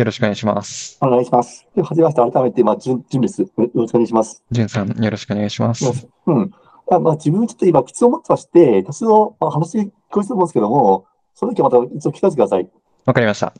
よろしくお願いします。お願いします。では、はじめまして、改めて、まあ、じゅん、じゅんです。よろしくお願いします。じゅんさん、よろしくお願いします。うん。あまあ、自分ちょっと今、質問を持ってまして、多数のまあ話聞こえると思うんですけども、その時はまた一度聞かせてください。わかりました。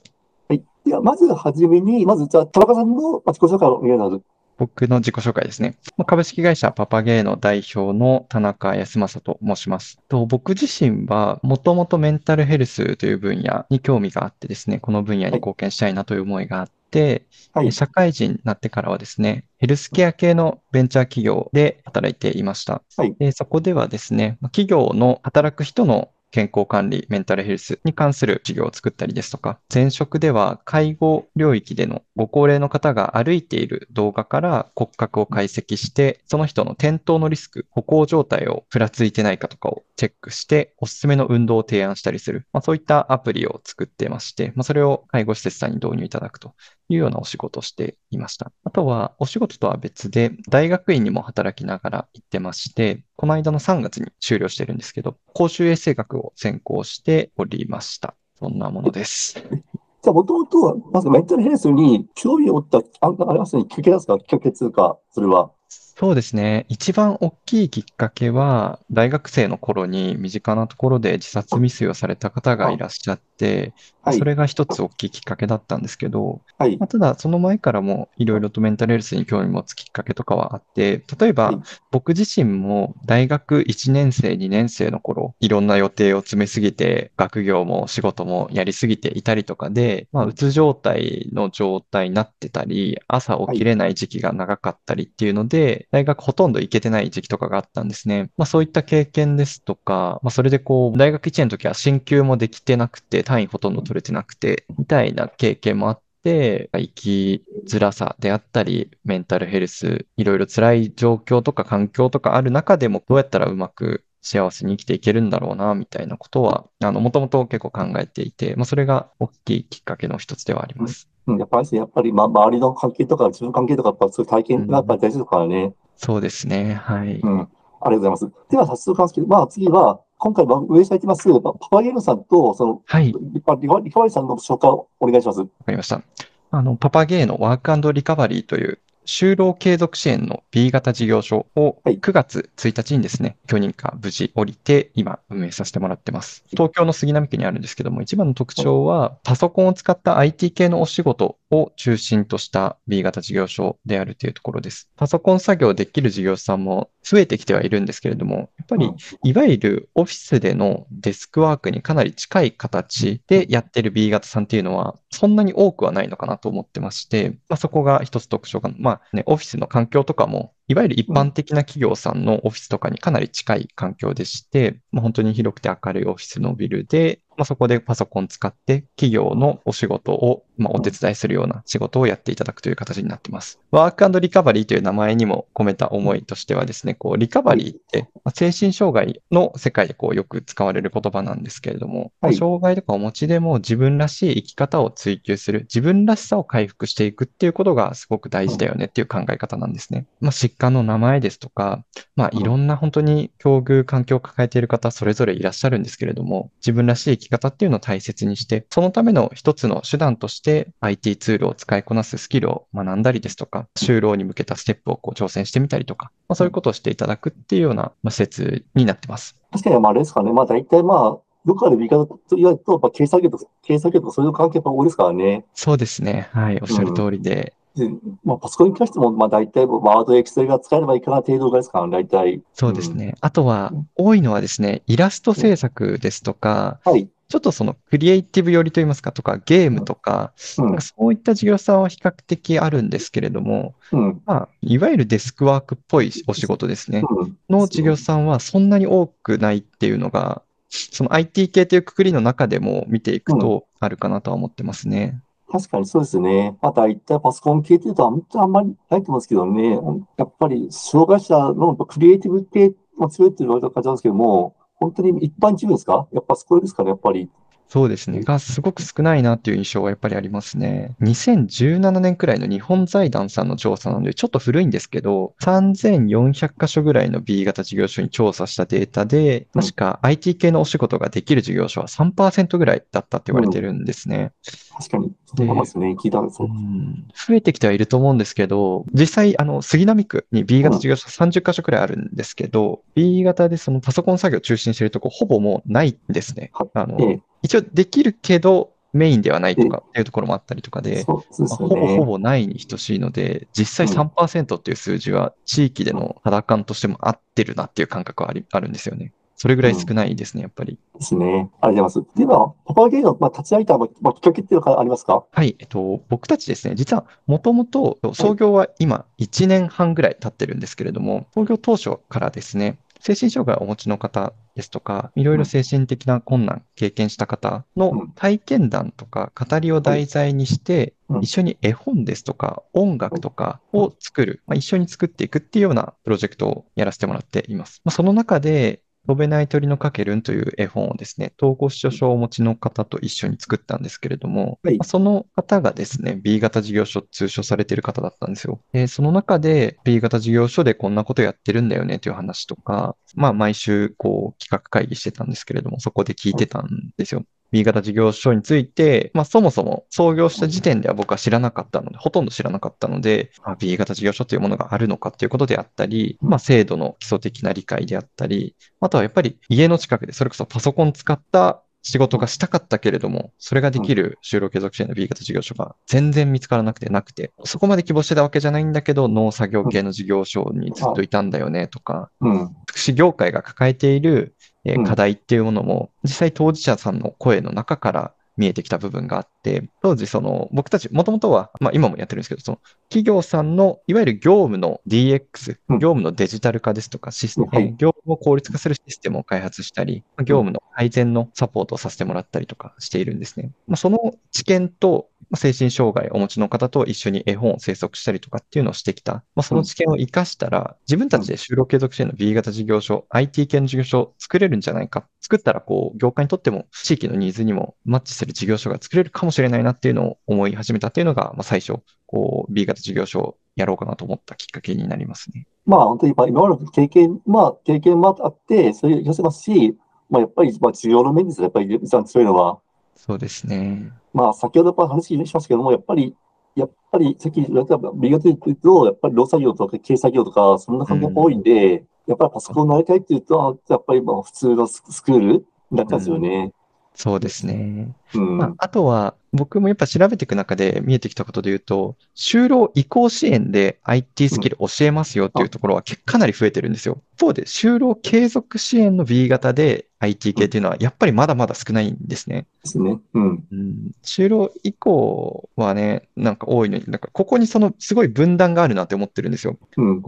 はい。では、まずはじめに、まず、じゃあ、田中さんのまあ自己紹介をお願いします。僕の自己紹介ですね。まあ株式会社パパゲーの代表の田中康正と申します。と僕自身はもともとメンタルヘルスという分野に興味があってですね、この分野に貢献したいなという思いがあって、はい。社会人になってからはですね、ヘルスケア系のベンチャー企業で働いていました。はいでそこではですね、まあ企業の働く人の健康管理、メンタルヘルスに関する事業を作ったりですとか、前職では介護領域でのご高齢の方が歩いている動画から骨格を解析して、その人の転倒のリスク、歩行状態をふらついてないかとかをチェックして、おすすめの運動を提案したりする、まあ、そういったアプリを作ってまして、まあ、それを介護施設さんに導入いただくと。いうようなお仕事をしていました。あとは、お仕事とは別で、大学院にも働きながら行ってまして、この間の3月に終了してるんですけど、公衆衛生学を専攻しておりました。そんなものです。じゃあ、もともとは、まずメンタルヘルスに興味を持った、あありますね、きっかけなんですかきっか吸血か、それは。そうですね。一番大きいきっかけは、大学生の頃に身近なところで自殺未遂をされた方がいらっしゃって、はいそ。れが一つ大きいきっかけだったんですけど、はい。まあ、ただその前からもいろいろとメンタルヘルスに興味持つきっかけとかはあって、例えばはい僕自身も大学1年生、2年生の頃、いろんな予定を詰めすぎて、学業も仕事もやりすぎていたりとかで、まあ、うつ状態の状態になってたり、朝起きれない時期が長かったりっていうので、大学ほとんど行けてない時期とかがあったんですね。まあそういった経験ですとか、まあそれでこう、大学1年の時は進級もできてなくて、単位ほとんど取れてなくて、みたいな経験もあって、生きづらさであったり、メンタルヘルス、いろいろ辛い状況とか環境とかある中でも、どうやったらうまく幸せに生きていけるんだろうな、みたいなことは、あの、もともと結構考えていて、まあそれが大きいきっかけの一つではあります。うん、やっぱりやっぱり、ま、周りの関係とか、自分の関係とか、やっぱそういう体験がやっぱり大事ですからね。そうですね。はい。うん。ありがとうございます。では、早速なんですけど、まあ、次は、今回、まあ、運営されてます、パパゲーノさんと、その、はい。リカバリーさんの紹介をお願いします。わかりました。あの、パパゲーのワークリカバリーという就労継続支援の B 型事業所をはい9月1日にですね、許認可無事降りて今運営させてもらってます。東京の杉並区にあるんですけども、一番の特徴はパソコンを使った IT 系のお仕事を中心とした B 型事業所であるというところです。パソコン作業できる事業者さんも増えてきてはいるんですけれども、やっぱりいわゆるオフィスでのデスクワークにかなり近い形でやってる B 型さんっていうのは、そんなに多くはないのかなと思ってまして、まあ、そこが一つ特徴かな。まあね、オフィスの環境とかも、いわゆる一般的な企業さんのオフィスとかにかなり近い環境でして、まあ、本当に広くて明るいオフィスのビルで、まあ、そこでパソコン使って企業のお仕事を、まあ、お手伝いするような仕事をやっていただくという形になっています。ワークリカバリーという名前にも込めた思いとしてはですね、こう、リカバリーって、まあ精神障害の世界でこうよく使われる言葉なんですけれども、はい障害とかお持ちでも自分らしい生き方を追求する、自分らしさを回復していくっていうことがすごく大事だよねっていう考え方なんですね。まあ、疾患の名前ですとか、まあ、いろんな本当に境遇、環境を抱えている方それぞれいらっしゃるんですけれども、自分らしい生き方っていうのを大切にして、そのための一つの手段として IT ツールを使いこなすスキルを学んだりですとか、就労に向けたステップをこう挑戦してみたりとか、まあ、そういうことをしていただくっていうようなまあ施設になってます。確かに、まあ、あれですかね。まあ、大体、まあ、どこかで見方と言われると、やっぱ経営作業とか、経営作業とか、そういう関係やっぱ多いですからね。そうですね。はい。おっしゃる通りで、で、まあ、パソコンに関しても、まあ、大体、ワード、エクセルが使えればいいかな程度ぐらいですからね、大体。そうですね。あとは、多いのはですね、イラスト制作ですとか、はい。ちょっとそのクリエイティブ寄りといいますかとか、ゲームとか、うんなんかそういった事業さんは比較的あるんですけれども、うん。まあ、いわゆるデスクワークっぽいお仕事ですね。うん。の事業さんはそんなに多くないっていうのが、その IT 系というくくりの中でも見ていくとあるかなとは思ってますね。確かにそうですね。まあ、大体パソコン系っていうと、あんまりないと思うんですけどね。やっぱり、障害者のクリエイティブ系も強いって言われた感じなんですけども、本当に一般チームですか？やっぱそこですかね、やっぱり。そうですね。がすごく少ないなっていう印象がやっぱりありますね。2017年くらいの日本財団さんの調査なので、ちょっと古いんですけど、3400箇所ぐらいの B 型事業所に調査したデータで、確か IT 系のお仕事ができる事業所は3%ぐらいだったって言われてるんですね。確かに。そう思いますね。聞いたんですよ。うん増えてきてはいると思うんですけど、実際、あの、杉並区に B 型事業所30カ所くらいあるんですけど、B 型でそのパソコン作業を中心にしてるとこほぼもうないんですね。はあの、ええ一応できるけど、メインではないとかっていうところもあったりとかで、でまあ。ほぼほぼないに等しいので、実際うん3%っていう数字は地域での肌感としても合ってるなっていう感覚はありあるんですよね。それぐらい少ないですね、やっぱり。ですね。ありがとうございます。では、パパゲーの、まあ、立ち上げた、まあ、まあきっかけっていうのがありますか？はい、えっと、僕たちですね、実はもともと創業は今1年半ぐらい経ってるんですけれども、創業当初からですね、精神障害をお持ちの方ですとか、いろいろ精神的な困難経験した方のうん体験談とか語りを題材にしてうん、一緒に絵本ですとか音楽とかを作る、まあ、一緒に作っていくっていうようなプロジェクトをやらせてもらっています。まあ、その中で、飛べない鳥のかけるんという絵本をですね、統合失調症をお持ちの方と一緒に作ったんですけれども、はいまあその方がですね、B 型事業所通所されている方だったんですよ。で、その中で B 型事業所でこんなことやってるんだよねという話とか、まあ毎週こう企画会議してたんですけれども、そこで聞いてたんですよ。B 型事業所について、まあそもそも創業した時点では僕は知らなかったので、ほとんど知らなかったので、あ B 型事業所というものがあるのかということであったり、まあ制度の基礎的な理解であったり、あとはやっぱり家の近くでそれこそパソコン使った仕事がしたかったけれども、それができる就労継続支援の B 型事業所が全然見つからなくてなくて、そこまで希望してたわけじゃないんだけど、農作業系の事業所にずっといたんだよねとか、うん。福祉業界が抱えているえ課題っていうものも、実際当事者さんの声の中から見えてきた部分があって、当時その僕たち、もともとは、まあ今もやってるんですけど、その企業さんのいわゆる業務の DX、うん。業務のデジタル化ですとかシステム、はい。えー業務を効率化するシステムを開発したり、業務の改善のサポートをさせてもらったりとかしているんですね。まあ、その知見と、まあ精神障害をお持ちの方と一緒に絵本を制作したりとかっていうのをしてきた。まあ、その知見を活かしたら、自分たちで就労継続支援の B 型事業所、IT 系の事業所を作れるんじゃないか。作ったら、こう、業界にとっても、地域のニーズにもマッチする事業所が作れるかもしれないなっていうのを思い始めたっていうのが、まあ、最初、こう、B 型事業所をやろうかなと思ったきっかけになりますね。まあ、本当にまあ今までの経験、まあ、経験もあって、それを寄せますし、まあ、やっぱり、まあ、需要の面ですね。やっぱり一番強いのは。そうですね。まあ、先ほどやっぱ話しましたけども、やっぱり、やっぱり、さっき言われた B 型で言うと、やっぱり労作業とか軽作業とか、そんな感じが多いんで、やっぱりパソコンになりたいっていうと、やっぱりまあ普通のススクールになっちゃうんですよね。そうですね。うん。まあ、あとは、僕もやっぱ調べていく中で見えてきたことで言うと、就労移行支援で IT スキル教えますよっていうところは結かなり増えてるんですよ。一方で、就労継続支援の B 型で IT 系っていうのはやっぱりまだまだ少ないんですね。ですね。うん。うん、就労移行はね、なんか多いのに、なんかここにそのすごい分断があるなって思ってるんですよ。うん。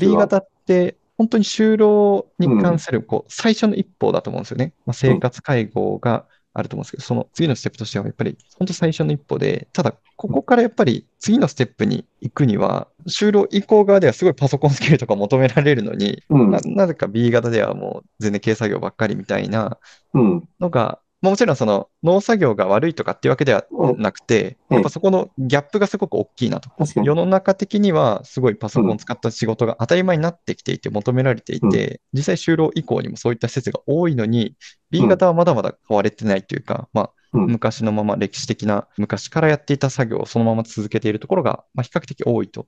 B は型って、本当に就労に関する、こう、最初の一歩だと思うんですよね。まあ、生活介護があると思うんですけど、その次のステップとしては、やっぱり、本当最初の一歩で、ただ、ここからやっぱり次のステップに行くには、就労移行側ではすごいパソコンスキルとか求められるのに、うんな。なぜか B 型ではもう全然軽作業ばっかりみたいなうん。のが、まあもちろんその農作業が悪いとかっていうわけではなくて、うん。やっぱそこのギャップがすごく大きいなと。世の中的にはすごいパソコンを使った仕事が当たり前になってきていて求められていて、実際就労以降にもそういった施設が多いのに、B 型はまだまだ変われてないというか、まあ、うん。昔のまま歴史的な昔からやっていた作業をそのまま続けているところが、まあ、比較的多いと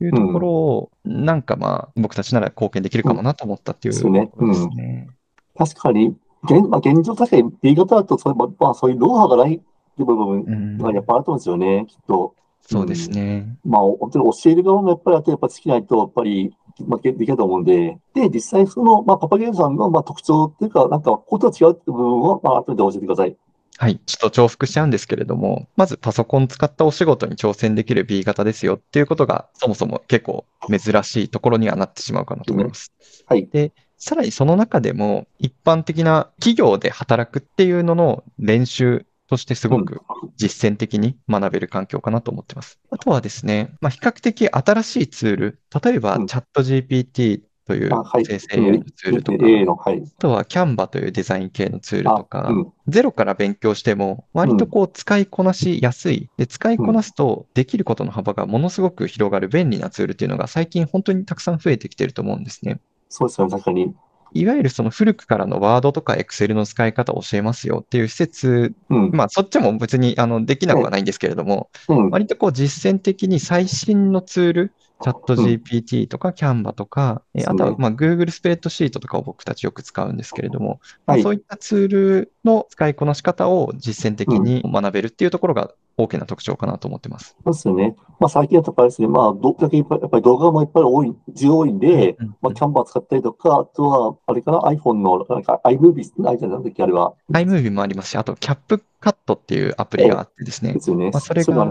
いうところを、なんかまあ僕たちなら貢献できるかもなと思ったっていうところですね。確かに、現、まあ、現状確かに B 型だとそういう、まあまあ、そういうノウハウがないっていう部分うんがやっぱあると思うんですよね、きっと。そうですね。まあ、本当に教える側もやっぱりあとやっぱ尽きないと、やっぱり、まあ、できないと思うんで、で、実際その、まあ、パパゲームさんの、まあ、特徴っていうか、なんか、ことは違うっていう部分を、まあ、後で教えてください。はい。ちょっと重複しちゃうんですけれども、まずパソコン使ったお仕事に挑戦できる B 型ですよっていうことが、そもそも結構珍しいところにはなってしまうかなと思います。はい。で、さらにその中でも、一般的な企業で働くっていうのの練習としてすごく実践的に学べる環境かなと思ってます。あとはですね、まあ、比較的新しいツール、例えばうんチャット GPT という。生成 AI のツールとか。あとは Canva というデザイン系のツールとか、うん。ゼロから勉強しても、割とこう使いこなしやすい。で、使いこなすとできることの幅がものすごく広がる便利なツールっていうのが最近本当にたくさん増えてきてると思うんですね。そうですよね、確かに。いわゆるその古くからのワードとかエクセルの使い方を教えますよっていう施設、うん。まあそっちも別にあのできなくはないんですけれども、うん。割とこう実践的に最新のツール、チャット GPT とか Canva とか、えそうねあとはまあ Google スプレッドシートとかを僕たちよく使うんですけれども、まあはいそういったツールの使いこなし方を実践的に学べるっていうところが大きな特徴かなと思ってます。そうですよね。まあ最近だとやっぱりですね、まあどっだけいっぱいやっぱり動画もいっぱい多い、需要多いんで、うんまあキャンバー使ったりとか、あとは、あれかな、iPhone の、なんか iMovie ってないじゃないですか、あれは。iMovie もありますし、あと CapCut っていうアプリがあってですねで、すよね。まあそれが。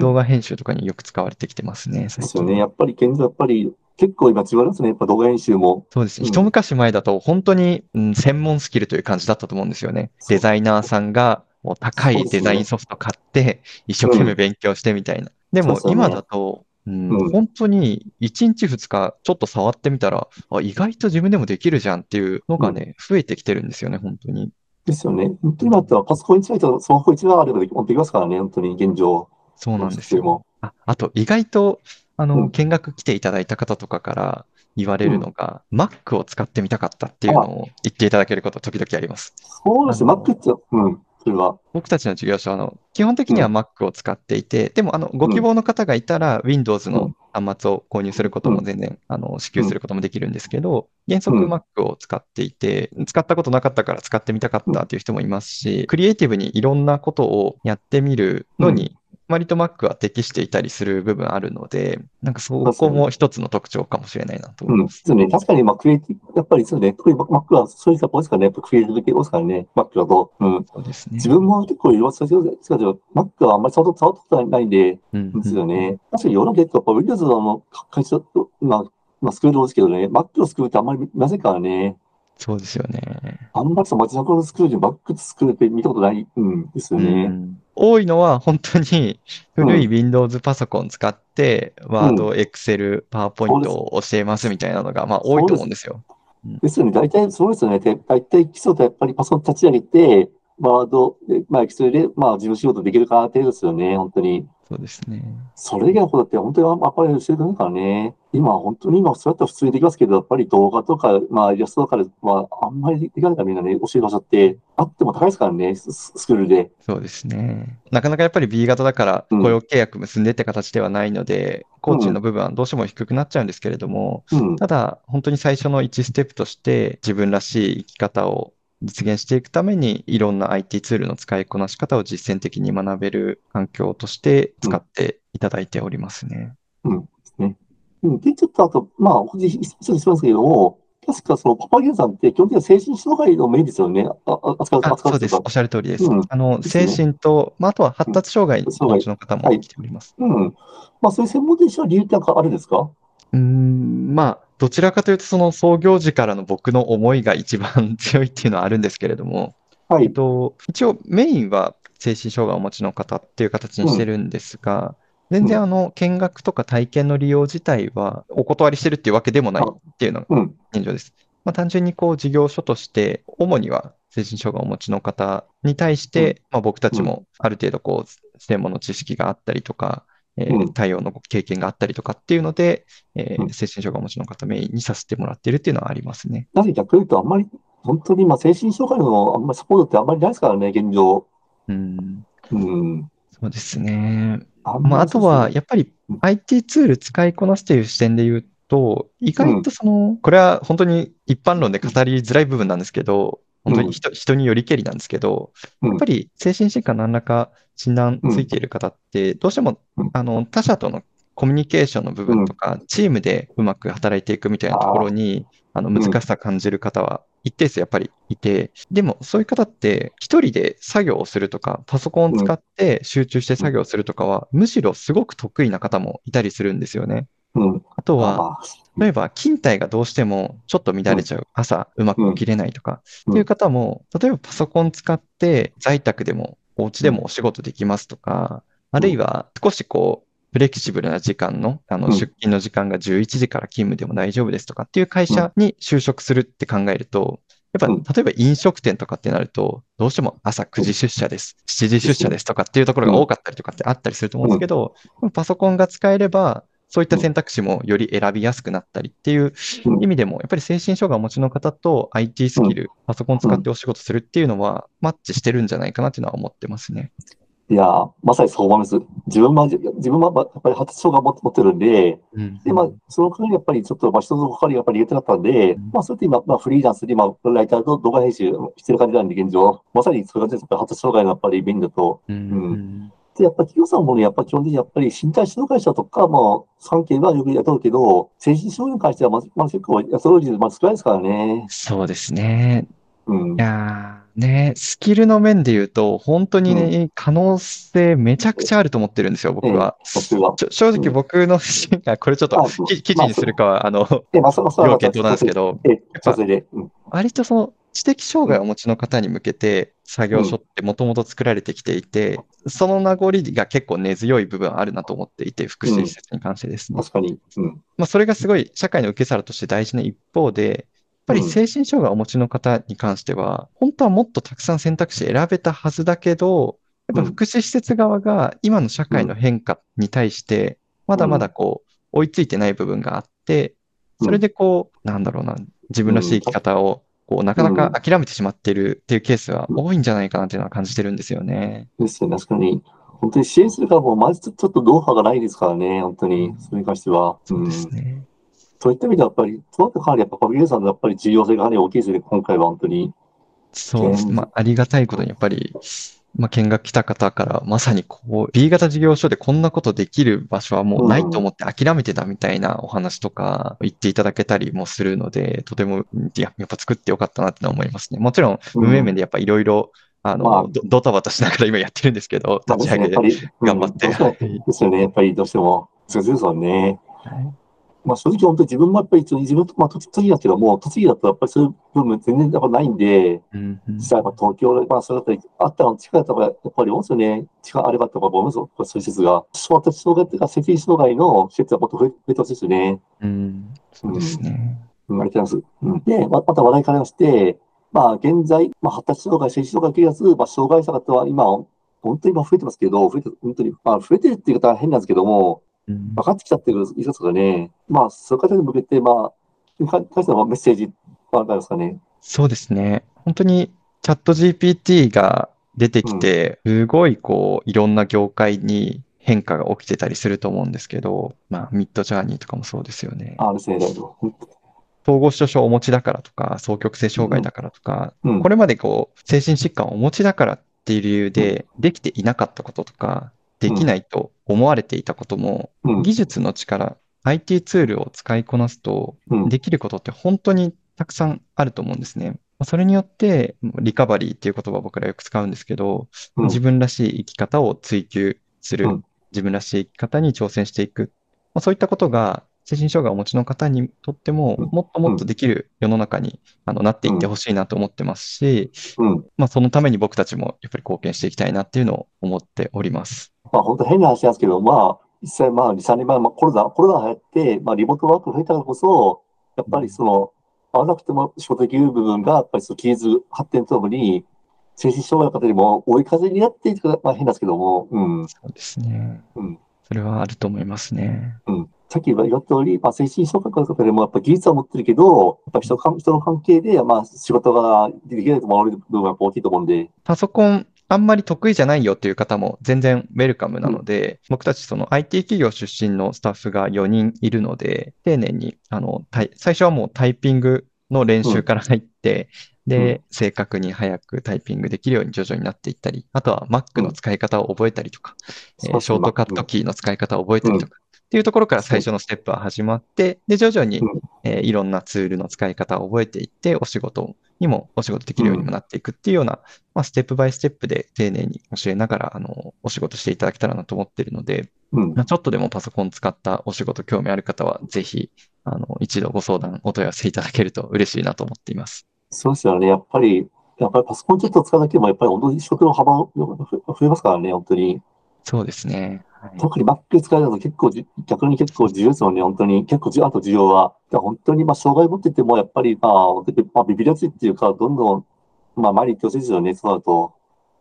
動画編集とかによく使われてきてますね、最近。ですよね。やっぱり現状、やっぱり結構今違いますね。やっぱ動画編集も。そうですね。うん一昔前だと本当に、うん専門スキルという感じだったと思うんですよね。デザイナーさんがもう高いデザインソフト買って、一生懸命勉強してみたいな。でも今だと、うんうん本当に1日2日ちょっと触ってみたら、あ、意外と自分でもできるじゃんっていうのがね、増えてきてるんですよね、本当に。ですよね。今だったらパソコン1台とスマホ1台あればできますからね。本当に現状。そうなんですよ。も。あ、あと意外と、あの、うん見学来ていただいた方とかから言われるのが、Mac を使ってみたかったっていうのを言っていただけること時々あります。そうです Mac って、うん。それは。僕たちの事業所はあの、基本的には Mac を使っていて、でもあのご希望の方がいたら Windows の端末を購入することも全然、あの支給することもできるんですけど、原則うん。Mac を使っていて、使ったことなかったから使ってみたかったっていう人もいますし、クリエイティブにいろんなことをやってみるのに、割と Mac は適していたりする部分あるので、なんかそこも一つの特徴かもしれないなとうん。思いま。ですすよね。確かに、まあ、クリエイティブ、やっぱりそうですね。特に Mac はそういうサポートですからね。やっぱクリエイティブ系多いですからね。Mac だと。うん。そうですね自。分も結構いろいろそうですけど、Mac はあんまり触った触ったことないんで、うんですよね。確かに世の中結構やっぱ Windows の会社、まあ、まあ、スクールですけどね、Mac のスクールってあんまりなぜかね、そうですよね。あんまりその街中のスクールで Mac スクールって見たことない、うん、ですようね。ん多いのは本当に古い Windows パソコン使って、Word、Excel、PowerPoint を教えますみたいなのが、まあ多いと思うんですよ。ですよね。大体そうですよね。で大体基礎でやっぱりパソコン立ち上げて、ワードで、まあ、Excel で、まあ、自分仕事できるかな程度ですよね。本当に。そうですね。それ以外のことだって本当にあんまり教えてないからね。今、本当に今、そうやったら普通にできますけど、やっぱり動画とか、まあ、イラストとかで、まあ、あんまりできないからみんなね、教える場所って、あっても高いですからね、ススクールで。そうですね。なかなかやっぱり B 型だからうん雇用契約結んでって形ではないので、コーチの部分はどうしても低くなっちゃうんですけれども、うん。ただ本当に最初の1ステップとして自分らしい生き方を実現していくためにいろんな IT ツールの使いこなし方を実践的に学べる環境として使っていただいておりますね。うん。で、ちょっとあと、まあ、ほんとに一つしますけれども、確かそのパパゲンさんって基本的には精神障害のメインですよね。ああ扱う、あ、扱そうです。おっしゃる通りです。うんあの、ね精神と、まあ、あとは発達障害のお持ちの方も来ております。うん。まあ、そういう専門的な理由ってかあるんですか？うーん、まあ、どちらかというと、その創業時からの僕の思いが一番強いっていうのはあるんですけれども、はい。えっと、一応メインは精神障害をお持ちの方っていう形にしてるんですが、全然あの、見学とか体験の利用自体はお断りしてるっていうわけでもないっていうのがうん。現状です。まあ、単純にこう事業所として、主には精神障害をお持ちの方に対して、まあ、僕たちもある程度こう、専門の知識があったりとか、えーうん対応の経験があったりとかっていうので、えーうん精神障害をお持ちの方メインにさせてもらっているっていうのはありますね。なぜ逆に言うと、あんまり、本当に今、精神障害のあんまりサポートってあんまりないですからね、現状。うん、うん。そうですね。あんまあ、あとは、りやっぱりうん IT ツール使いこなすという視点で言うと、意外とその、これは本当に一般論で語りづらい部分なんですけど、本当に人人によりけりなんですけど、うんやっぱり精神疾患何らか診断ついている方って、どうしてもうん。あの他者とのコミュニケーションの部分とか、チームでうまく働いていくみたいなところに、あのん難しさ感じる方は一定数やっぱりいて、でもそういう方って一人で作業をするとか、パソコンを使って集中して作業するとかは、むしろすごく得意な方もいたりするんですよね。うん。あとは、あ例えば勤怠がどうしてもちょっと乱れちゃう、朝うまく起きれないとか、うん。っていう方も、例えばパソコン使って在宅でもお家でもお仕事できますとか、あるいは少しこう、フレキシブルな時間の、あの、うん。出勤の時間が11時から勤務でも大丈夫ですとかっていう会社に就職するって考えると、やっうん。ぱ、例えば飲食店とかってなると、どうしても朝9時出社です、7時出社ですとかっていうところが多かったりとかってあったりすると思うんですけど、パソコンが使えれば、そういった選択肢もより選びやすくなったりっていううん意味でも、やっぱり精神障害をお持ちの方と IT スキル、パソコン使ってお仕事するっていうのは、マッチしてるんじゃないかなっていうのは思ってますね。いやー、まさにそう思います。自分は、自分はやっぱり発達障害を持ってるんで、うんで、まあ、その代わりやっぱりちょっと、まあ、人の関わりがやっぱり入れてなかったんでうん、まあ、そうやって今、まあ、フリーランスで、まあ、ライターと動画編集してる感じなんで、現状。まさにそれがやっぱり発達障害のやっぱり便利だと。うんで、やっぱり企業さんもね、やっぱ基本的にやっぱり身体障害者とか、まあ、関係はよく雇うけど、精神障害に関しては、まあ、まあ、結構、そのうちまあ少ないですからね。そうですね。うんい。やーね、スキルの面で言うと、本当にね、可能性めちゃくちゃあると思ってるんですよ、僕は。僕は。ちょ正直僕の 視点が、これちょっと記事にするかは、あの、要検討なんですけど。割とその知的障害をお持ちの方に向けて作業所ってもともと作られてきていて、その名残が結構根強い部分あるなと思っていて、福祉施設に関してですね。確かに。うん。まあ、それがすごい社会の受け皿として大事な一方で、やっぱり精神障害をお持ちの方に関しては、本当はもっとたくさん選択肢選べたはずだけど、やっぱ福祉施設側が今の社会の変化に対して、まだまだこう、追いついてない部分があって、それでこう、なんだろうな、自分らしい生き方を、こう、なかなか諦めてしまっているっていうケースは多いんじゃないかなっていうのは感じてるんですよね。ですよね。確かに。本当に支援するからもう、まずちょっとノウハウがないですからね。本当に。それに関しては。そうですね。そういった意味ではやっぱり、そうなってかなりやっぱ、ファミリーさんのやっぱり重要性がかなり大きいですよね。今回は本当に。そうです。まあ、ありがたいことに、やっぱり、まあ、見学来た方から、まさにこう、B 型事業所でこんなことできる場所はもうないと思って諦めてたみたいなお話とか言っていただけたりもするので、とても、いや、やっぱ作ってよかったなって思いますね。もちろん、うん運営面でやっぱいろいろ、あの、まあどドタバタしながら今やってるんですけど、まあ立ち上げで。やっぱり、頑張ってうですよね。やっぱりどうしても。そうですよね。はいまあ正直本当に自分もやっぱり一応自分と、まあ栃木だけども、栃木だとやっぱりそういう部分全然やっぱないんで、うんうん実際やっぱ東京で、まあそれだったり、あったの近いとか、やっぱり多いですよね。近あればとか思いますよ。そういう施設が。小発障害っていうか、精神障害の施設がもっと増え増えてほしいですよね。うん、そうですね。うん、ありがとうございます。うんで、ままた話題変わりまして、まあ、現在、まあ、発達障害、精神障害をやつ、まあ、障害者方は今、本当に今増えてますけど、増えて、本当に、まあ、増えてるっていう方は変なんですけども、うん分かってきたっていうことですかね。まあ、そういう方に向けて、まあ、か関しメッセージは何ですかね。そうですね。本当にチャット GPT が出てきて、すごいこう、いろんな業界に変化が起きてたりすると思うんですけど、まあ、ミッドジャーニーとかもそうですよね。ああですね。統合失調症をお持ちだからとか、双極性障害だからとか、うん。これまでこう、精神疾患をお持ちだからっていう理由で、できていなかったこととか、できないと思われていたことも、うん。技術の力、IT ツールを使いこなすと、うん。できることって本当にたくさんあると思うんですね。それによって、リカバリーっていう言葉を僕らよく使うんですけど、うん自分らしい生き方を追求する、うん自分らしい生き方に挑戦していく。まあ、そういったことが、精神障害をお持ちの方にとっても、うんもっともっとできる世の中にあのなっていってほしいなと思ってますし、うん。まあ、そのために僕たちもやっぱり貢献していきたいなっていうのを思っております。まあ、本当変な話なんですけど、まあ、実際、まあ、2、3年前、まあ、コロナ、コロナが流行って、まあ、リモートワークが増えたからこそ、やっぱりその、会わなくても仕事できる部分が、やっぱりその技術発展とともに、精神障害の方にも追い風になっていくまあ、変なんですけども、うん。そうですね。うんそれはあると思いますね。うん。さっき言われた通り、まあ、精神障害の方でも、やっぱ技術は持ってるけど、やっぱ人か人の関係で、まあ、仕事ができないと思われる部分がやっぱ大きいと思うんで、パソコンあんまり得意じゃないよっていう方も全然ウェルカムなので、僕たちその IT 企業出身のスタッフが4人いるので、丁寧に、あの、最初はもうタイピングの練習から入って、で、正確に早くタイピングできるように徐々になっていったり、あとは Mac の使い方を覚えたりとか、えーショートカットキーの使い方を覚えたりとか、っていうところから最初のステップは始まって、で、徐々にうん、えーいろんなツールの使い方を覚えていって、お仕事にも、お仕事できるようにもなっていくっていうような、まあ、ステップバイステップで丁寧に教えながら、あの、お仕事していただけたらなと思っているので、うん。まあ、ちょっとでもパソコン使ったお仕事興味ある方は、ぜひ、あの、一度ご相談、お問い合わせいただけると嬉しいなと思っています。そうですよね。やっぱり、やっぱりパソコンちょっと使うだけでも、やっぱり本当に職の幅が増えますからね、本当に。そうですね。はい特に Mac 使えると結構じ、逆に結構重要ですよね、本当に。結構じ、あと需要は。本当に、まあ、障害持ってても、やっぱり、まあ、まあ、ビビりやすいっていうか、どんどん、まあ、前に行ってほしいですよね、そうなると。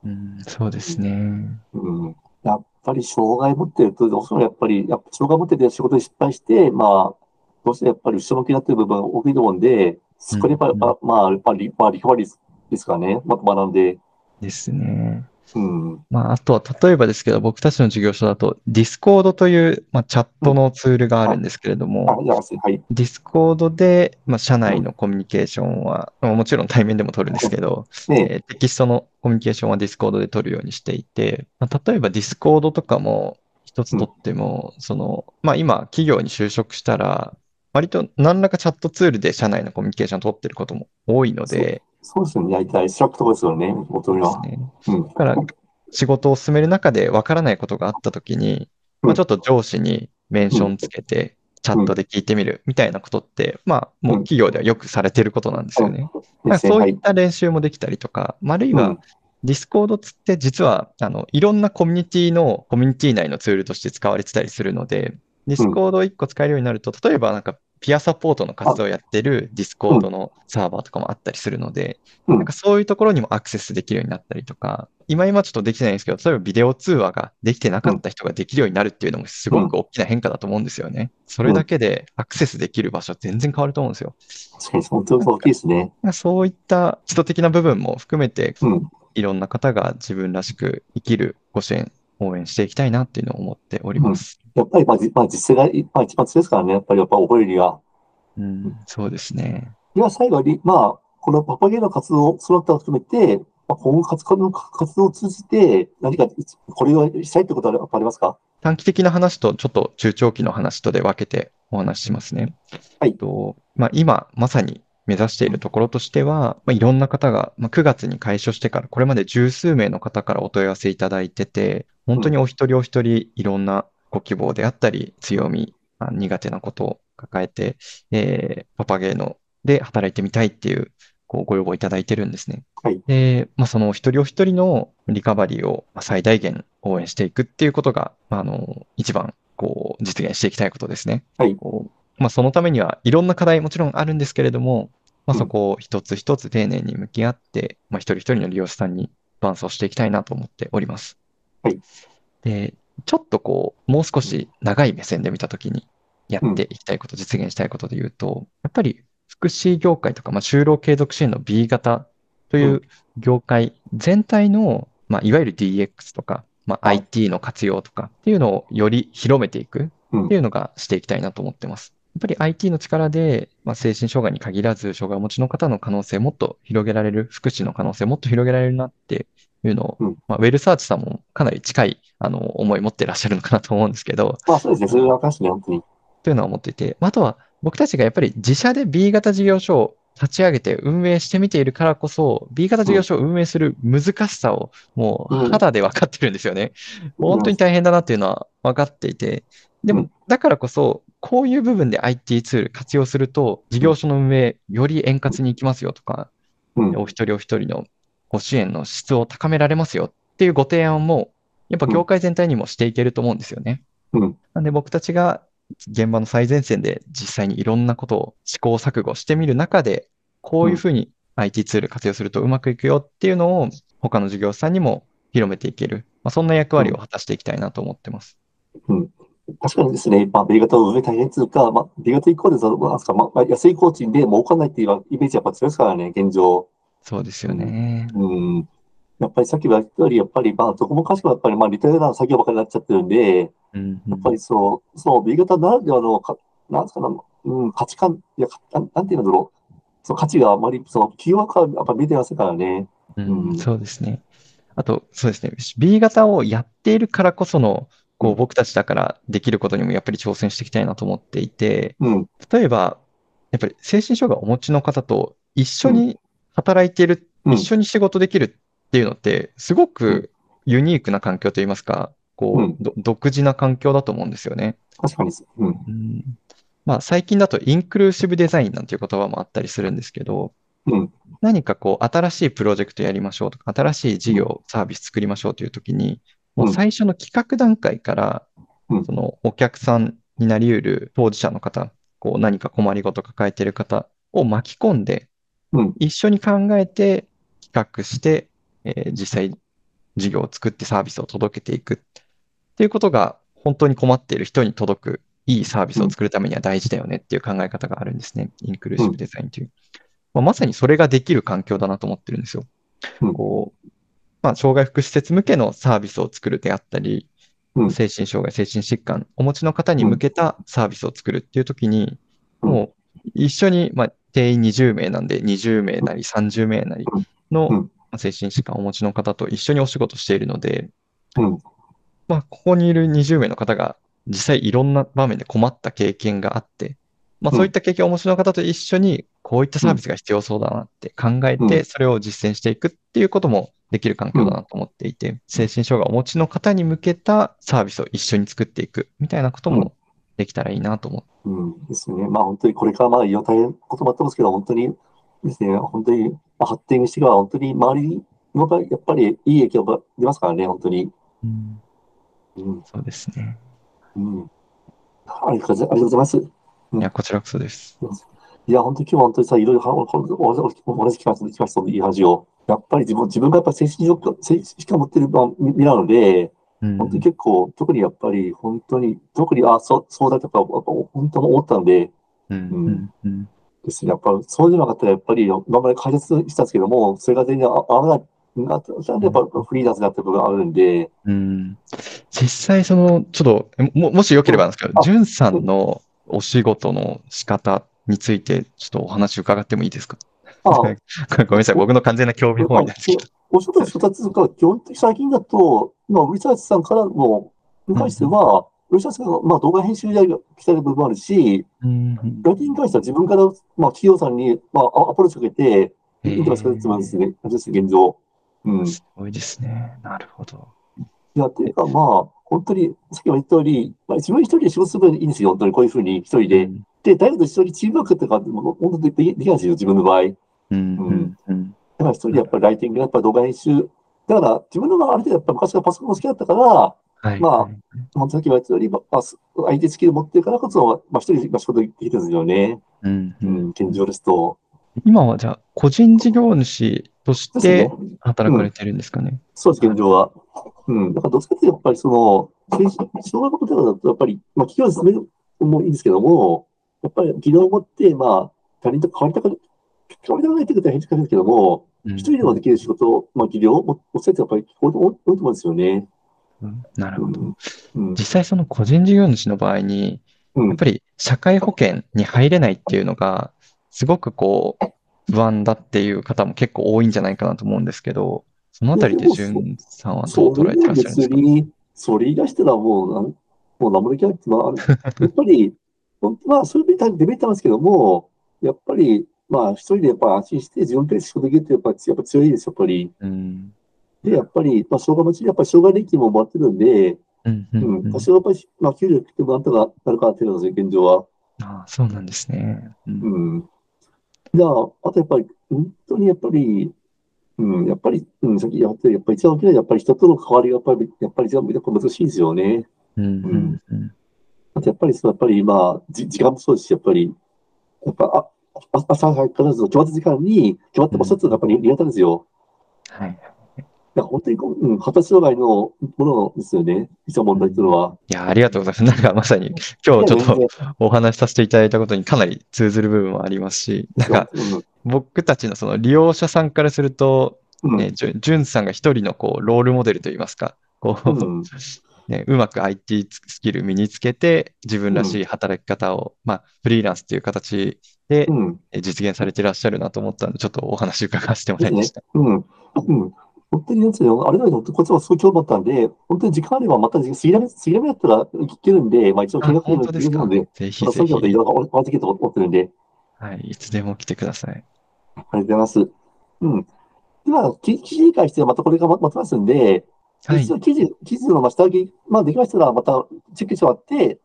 うん、そうですね。うん。いやぱり障害持ってると、どうしてもやっぱり、やっぱ障害持ってて仕事で失敗して、まあ、どうしてもやっぱり後ろ向きになってる部分が大きいと思うんで、そこでやっぱり、うんまあ、まあ、やっぱり、まあ、リカバリーですかね。まあ、学んで。ですね。うん。まあ、あとは、例えばですけど、僕たちの事業所だと、Discord という、まあ、チャットのツールがあるんですけれどあ、も、じゃあ、はい。Discord で、まあ、社内のコミュニケーションは、まあもちろん対面でも取るんですけど、ねえーテキストのコミュニケーションは Discord で取るようにしていて、まあ、例えば Discord とかも一つ取っても、その、まあ今企業に就職したら、割と何らかチャットツールで社内のコミュニケーションを取ってることも多いので、そうですよね。大体、 Slack とかですよね。元には。ね。うん。だから仕事を進める中でわからないことがあったときに、うんまあちょっと上司にメンションつけて、チャットで聞いてみるみたいなことって、まあもう企業ではよくされてることなんですよね。まあですね。はいい。そうった練習もできたりとか、まああるいはうん、Discord つって実は、あの、いろんなコミュニティの、コミュニティ内のツールとして使われてたりするので、 Discord を1個使えるようになると、例えばなんか、ピアサポートの活動をやってる Discord のサーバーとかもあったりするので、うんなんかそういうところにもアクセスできるようになったりとか、今今ちょっとできてないんですけど、例えばビデオ通話ができてなかった人ができるようになるっていうのもすごく大きな変化だと思うんですよね。それだけでアクセスできる場所全然変わると思うんですよ。確かに、本当に大きいですね。そういった基礎的な部分も含めて、うん。いろんな方が自分らしく生きるご支援、応援していきたいなっていうのを思っております。やっぱり、まあ、じまあ、実践が、まあ、一番強いですからね。やっぱり、やっぱ覚えるには。うん、そうですね。では、最後に、まあ、このパパゲーの活動、その他を含めて、まあ、今後活動、活動を通じて、何か、これをしたいってことはありますか？短期的な話とちょっと中長期の話とで分けてお話ししますね。はいとまあ、今まさに目指しているところとしては、まあ、いろんな方が、まあ、9月に開所してからこれまで十数名の方からお問い合わせいただいてて、本当にお一人お一人いろんなご希望であったり、強み、あ苦手なことを抱えて、えーパパゲーノで働いてみたいっていうこうご要望いただいてるんですね。はいで、まあ、そのお一人お一人のリカバリーをまあ最大限応援していくっていうことが、まあ、あの、一番こう実現していきたいことですね。はいこうまあ、そのためにはいろんな課題もちろんあるんですけれども、まあ、うんそこを一つ一つ丁寧に向き合って、まあ、一人一人の利用者さんに伴走していきたいなと思っております。はいで、ちょっとこう、もう少し長い目線で見たときにやっていきたいこと、実現したいことで言うと、やっぱり福祉業界とか、まあ、就労継続支援の B 型という業界全体の、まあ、いわゆる DX とか、まあ、はい IT の活用とかっていうのをより広めていくうんっていうのがしていきたいなと思ってます。やっぱり IT の力で、まあ、精神障害に限らず、障害をお持ちの方の可能性をもっと広げられる、福祉の可能性をもっと広げられるなっていうのを、うんまあ、ウェルサーチさんもかなり近い、あの、思い持ってらっしゃるのかなと思うんですけど、まあ、そうですね。それは分かりますね、本当に。というのは思っていて、まああとは僕たちがやっぱり自社で B 型事業所を立ち上げて運営してみているからこそ、B 型事業所を運営する難しさをもううん肌で分かってるんですよね。うん本当に大変だなっていうのは分かっていて、でもうんだからこそ、こういう部分で IT ツール活用すると、事業所の運営より円滑にいきますよとか、うん。お一人お一人のご支援の質を高められますよっていうご提案も、やっぱ業界全体にもしていけると思うんですよね。うん。なんで僕たちが現場の最前線で実際にいろんなことを試行錯誤してみる中で、こういうふうに IT ツール活用するとうまくいくよっていうのを他の事業者さんにも広めていける。まあ、そんな役割を果たしていきたいなと思ってます。確かにですね、まあ、B 型を運営大変というか、まあ、B 型以降でその、なんですか、まあ、安い工賃で儲かんないっていうイメージはやっぱ強いですからね、現状。そうですよね。うん。やっぱりさっきも言ったより、やっぱり、まあ、どこもかしこもやっぱり、まあ、似たような作業ばかりになっちゃってるんで、うんやっぱりそう、その B 型ならではのか、なんですかね、うん、価値観、いや、かなんなんていうんだろう。その価値があまり、その、企業はやっぱ見てませんからね。うんうんそうですね。あと、そうですね。B 型をやっているからこその、こう、僕たちだからできることにもやっぱり挑戦していきたいなと思っていて、うん。例えば、やっぱり精神障害をお持ちの方と一緒に働いている、うん一緒に仕事できるっていうのって、すごくユニークな環境といいますか、こう独自な環境だと思うんですよね。確かに。うん。うんまあ、最近だとインクルーシブデザインなんていう言葉もあったりするんですけど、うん。何かこう、新しいプロジェクトやりましょうとか、新しい事業、サービス作りましょうというときに、もう最初の企画段階からうん、そのお客さんになり得る当事者の方、こう何か困りごと抱えている方を巻き込んで、うん一緒に考えて企画して、えー実際事業を作ってサービスを届けていく。っていうことが本当に困っている人に届くいいサービスを作るためには大事だよねっていう考え方があるんですね。インクルーシブデザインという。まあ、まさにそれができる環境だなと思ってるんですよ。うんこうまあ、障害福祉施設向けのサービスを作るであったり、うん。精神障害、精神疾患お持ちの方に向けたサービスを作るっていう時に、うん。もう一緒に、まあ、定員20名なんで20名なり30名なりの精神疾患をお持ちの方と一緒にお仕事しているので、うん。まあ、ここにいる20名の方が実際いろんな場面で困った経験があって、まあ、うんそういった経験をお持ちの方と一緒にこういったサービスが必要そうだなって考えて、うんそれを実践していくっていうこともできる環境だなと思っていて、精神障害をお持ちの方に向けたサービスを一緒に作っていくみたいなことうんもできたらいいなと思って。うんですね。まあ本当にこれからまあいろいろ大変こともあってますけど、本当にですね、本当にまあ発展してから本当に周りのがやっぱりいい影響が出ますからね、本当に。うんうん。そうですね。うん。ありがとうございます。いや、こちらこそです。いや、本当に今日は本当にさ、いろいろお話聞かせて、聞かせていい話を。やっぱり自分、自分がやっぱり精神疾患精神疾患を持ってる身なので、うん。本当に結構、特にやっぱり、本当に、特に、あ、そう、そうだとか、本当に思ったんで、うんですね。やっぱ、そういうのがあったら、やっぱり、今まで開発したんですけども、それが全然合わない、なったんで、やっぱフリーランスになった部分があるんで、うん。実際、その、ちょっと、えも、もしよければなんですけど、んさんのお仕事の仕方について、ちょっとお話伺ってもいいですか？あ ごめんなさい、僕の完全な興味本位なんですけど。お仕事の二つが、基本的に最近だと、今、リサーチさんからの、に関しては、リサーチさんが、まあ、動画編集で来た部分もあるし、うんラティに関しては自分から、まあ、企業さんに、まあ、アアプローチかけて、へいいんじゃないですかね、つますーね、です現状。うん。いすごいですね。なるほど。や、ていうか、まあ、本当に、さっきも言った通り、まあ、自分一人で仕事する分いいんですよ、本当に、こういうふうに一人で。で、誰かと一緒にチームワークとか、もう本当にできないんですよ、自分の場合。だうんうんうんから一人でやっぱりライティング、やっぱり動画編集。だから、自分のがある程度、やっぱ昔からパソコン好きだったから、はい。まあはい本当さっきも言った通り、まあ、す相手スキル持ってるからこそ、まあ、一人で仕事できてるんですよね。うんううんん、現状ですと。今はじゃあ、個人事業主としてね。働かれてるんですかね？そうです、現状は。うん。だから、どっちかというと、やっぱりその、精神障害のことだと、やっぱり、まあ、企業に進めるのもいいんですけども、やっぱり技能を持って、まあ、他人と変わりたく、変わりたくないってことは変ですけども、うん一人でもできる仕事を、まあ、技量を持ってやっぱり多いと思うんですよね。うんなるほど。うん。実際その個人事業主の場合に、うんやっぱり社会保険に入れないっていうのが、すごくこう、不安だっていう方も結構多いんじゃないかなと思うんですけど、そのあたりでじゅんさんはどそう捉えてらっしゃるんですか？それ言い出したらもうなん、もう何もできないって、まあ、やっぱり、本当はそういうデメリットなんですけども、やっぱり、まあ、一人でやっぱ安心して自分で仕事できるってやっぱやっぱ強いです、やっぱり。うん。で、やっぱり、まあ、障害持ち、やっぱり障害年金ももらってるんで、うんううんん、うん多少やっぱり、まあ、給料ってもなんとかなるかなっていうのが現状は。ああ、そうなんですね。うんうん。じゃあ、あとやっぱり、本当にやっぱり、うん、やっぱり、うん、さっきやってやっぱり一番大きなのはやっぱり人との関わりがやっぱり、やっぱり一番難しいですよね。うんうんうんあとやっぱり、そうやっぱり今、じ時間もそうですし、やっぱり、やっぱ、あ、あ朝早くからず決まった時間に、決まった場所っていうのはやっぱり苦手ですよ。はい。だから本当にこう、うん、発達障害のものですよね。実は問題っていうのは。いや、ありがとうございます。なんかまさに今日ちょっとお話しさせていただいたことにかなり通ずる部分もありますし、なんか僕たちのその利用者さんからすると、うん、ね、じゅんさんが一人のこうロールモデルといいますか、こう、うん、うん、ね、うまく IT スキル身につけて、自分らしい働き方を、まあ、フリーランスという形で実現されていらっしゃるなと思ったので、ちょっとお話伺わせてもらいました。うん、うん。本当にな。あれだけど、こっちもすごい興味あったんで、本当に時間あればまた杉並、杉並だったら行けるんで、まあ一応見あ学もできるので、ぜひまたそういうのでいぜひ、ろいろお話できると思ってるんで、はい、いつでも来てください。ありがとうございます。うん。では、記記事に関してはまたこれがままとますんで、はい一、応記事、記事のまあ下書き、まあできましたらまたチェックしてもらって、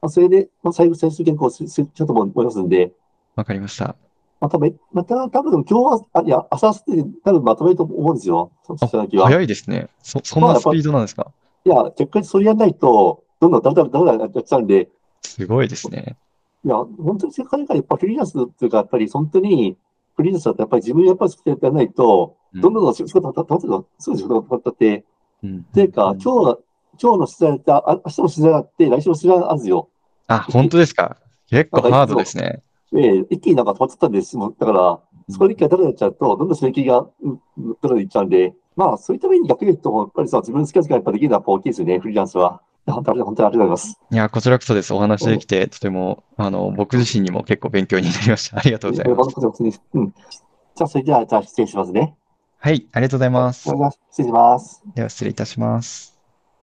まあそれで、まあ最後、最終原稿をすすちょっと思いますんで、わかりました。まため、また多分今日は、あ、いや、朝すで多分まとめると思うんですよ。そのあ下書きは。早いですね。そ、そんなスピードなんですか？いや、結果それやらないと、どんどんダメダメダメダメやっちゃうんで、すごいですね。いや、本当に世界がやっぱフリーランスっていうか、やっぱり本当に、フリーランスだとやっぱり自分やっぱりやらないと、うんどんどん仕事が立つの、すぐ仕事が立って、うんていうか、うん今日は、今日の取材って、あ明日も取材があって、来週も取材があるんですよ。あ、本当ですか？結構ハードですね。で、一気になんか止まっちゃったんです。だから、そこで一回ダラダラっちゃうと、どんどん刺激が、うん、ダラダラいっちゃうんで、まあ、そういった面に逆に言うと、やっぱりさ、自分の好きな時間やっぱできるのは大きいですよね、フリーランスは。本当に、本当にありがとうございます。いや、こちらこそです。お話できて、とても、あの、僕自身にも結構勉強になりました。ありがとうございます。うん。じゃあ、それでは、じゃあ失礼しますね。はい、ありがとうございます。失礼します。では、失礼いたします。